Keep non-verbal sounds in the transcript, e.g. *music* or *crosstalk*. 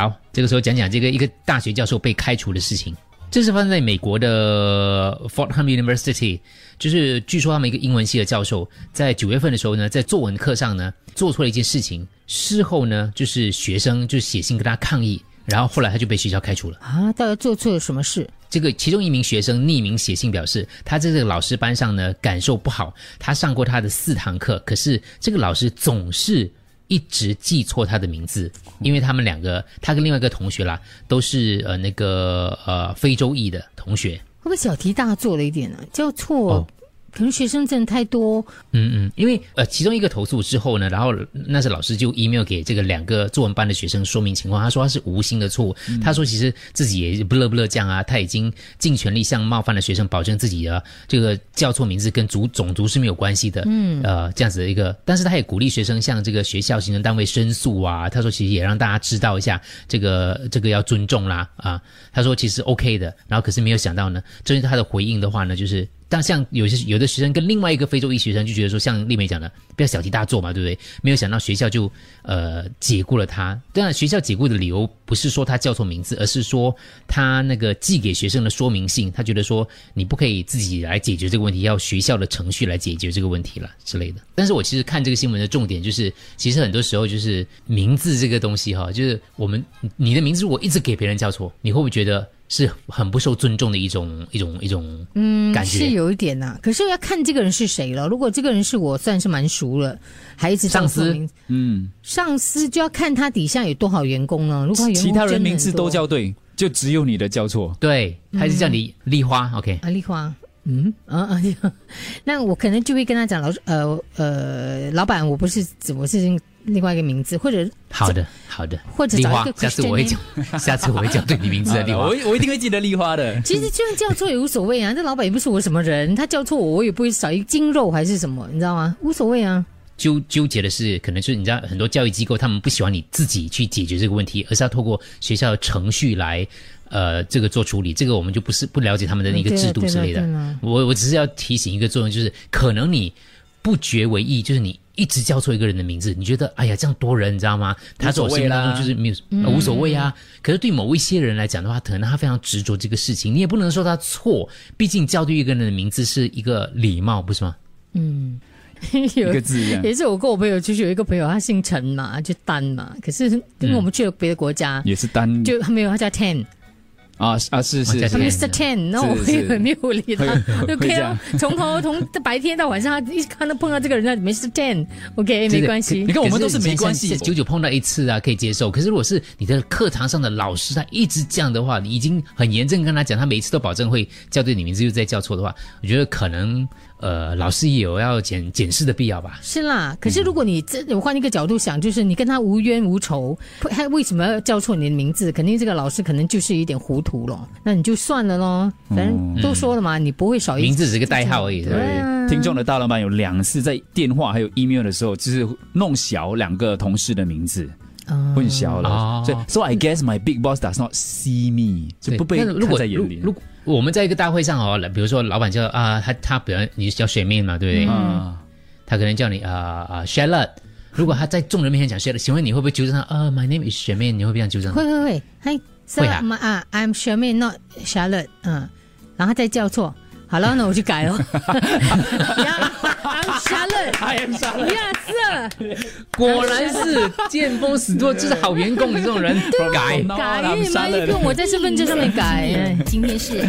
好，这个时候讲讲这个一个大学教授被开除的事情。这是发生在美国的 Fordham University，就是据说他们一个英文系的教授在九月份的时候呢，在作文课上呢做错了一件事情，事后呢就是学生就写信跟他抗议，然后后来他就被学校开除了。啊，到底做错了什么事？这个其中一名学生匿名写信表示，他在这个老师班上呢感受不好，他上过他的四堂课，可是这个老师总是一直记错他的名字，因为他们两个，他跟另外一个同学啦，都是呃那个呃非洲裔的同学。会不会小题大做了一点呢？叫错，哦可能学生真的太多，嗯嗯，因为呃，其中一个投诉之后呢，然后那是老师就 email 给这个两个作文班的学生说明情况。他说他是无心的错误，他说其实自己也不乐不乐这样啊，他已经尽全力向冒犯的学生保证自己的这个叫错名字跟族种族是没有关系的。嗯，呃，这样子的一个，但是他也鼓励学生向这个学校行政单位申诉啊。他说其实也让大家知道一下这个这个要尊重啦啊。他说其实 OK 的，然后可是没有想到呢，这是他的回应的话呢，就是。但像有些有的学生跟另外一个非洲裔学生就觉得说，像丽梅讲的，不要小题大做嘛，对不对？没有想到学校就呃解雇了他。当然，学校解雇的理由不是说他叫错名字，而是说他那个寄给学生的说明信，他觉得说你不可以自己来解决这个问题，要学校的程序来解决这个问题了之类的。但是我其实看这个新闻的重点就是，其实很多时候就是名字这个东西哈，就是我们你的名字如果一直给别人叫错，你会不会觉得？是很不受尊重的一种一种一种嗯，感觉是有一点呐、可是要看这个人是谁了。如果这个人是我算是蛮熟了，还一直上司嗯，上司就要看他底下有多少员工呢？如果其他人名字都叫对，就只有你的叫错。对，还是叫你丽花，OK？啊，丽花，嗯啊 *laughs* 啊，那我可能就会跟他讲，老师，呃呃，老板，我不是我是另外一个名字，或者好的，好的，或者找一个，丽花下次我会讲，*laughs* 下次我会讲对你名字的 *laughs* 丽花我。我一定会记得丽花的。其实就算叫错也无所谓啊，这老板也不是我什么人，他叫错我，我也不会少一斤肉还是什么，你知道吗？无所谓啊。纠纠结的是，可能是你知道很多教育机构他们不喜欢你自己去解决这个问题，而是要透过学校的程序来呃这个做处理。这个我们就不是不了解他们的那个制度之类的。我我只是要提醒一个作用，就是可能你不觉为意，就是你。一直叫错一个人的名字，你觉得哎呀这样多人，你知道吗？他在我生命当中就是没有、呃无所谓啊。可是对某一些人来讲的话，可能他非常执着这个事情，你也不能说他错，毕竟叫对一个人的名字是一个礼貌，不是吗？有一个 *laughs* 字一样也是我跟我朋友就是，有一个朋友他姓陈嘛，就丹嘛，可是因为我们去了别的国家，也是丹就他没有，他叫 Ten，啊啊是是 Mr. Ten，然后我是也没有理他会，OK 从头从白天到晚上，他一看到碰到这个人，那 Mr. Ten，OK 没关系你。看我们都是没关系久久碰到一次啊，可以接受。可是如果是你的课堂上的老师，他一直这样的话，你已经很严正跟他讲，他每一次都保证会叫对你名字，又再叫错的话，我觉得可能呃，老师也有要检检视的必要吧。是啦，可是如果你这我换一个角度想，就是你跟他无冤无仇，他为什么要叫错你的名字？肯定这个老师可能就是有点糊涂了，那你就算了咯。反正都说了嘛，你不会少一名字只是个代号而已，对不对？啊听众的大老板有两次在电话还有 email 的时候，就是弄小两个同事的名字，啊混淆了。哦所以，so I guess my big boss does not see me，就不被看在眼里。如果我们在一个大会上哦，比如说老板叫啊，他他比如你叫水面嘛，对不对？啊，他可能叫你啊啊 Charlotte。如果他在众人面前讲 Charlotte，请问你会不会纠正他？啊，My name is 雪面，你会不会这样纠正？会会会，嗨会啊啊啊，I'm Charmaine not Charlotte，嗯，然后他再叫错，好了，那我去改了。*laughs* 加热，*laughs* 不加热，*laughs* 果然是见风使舵，就是好员工。你这种人改改，没不用。我在身份证上面改，今天是。